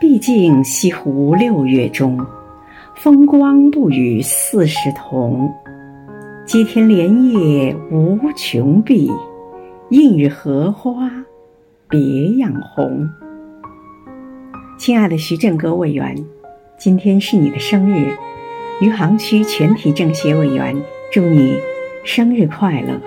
毕竟西湖六月中，风光不与四时同。接天莲叶无穷碧，映日荷花别样红。亲爱的徐正阁委员，今天是你的生日，余杭区全体政协委员祝你生日快乐！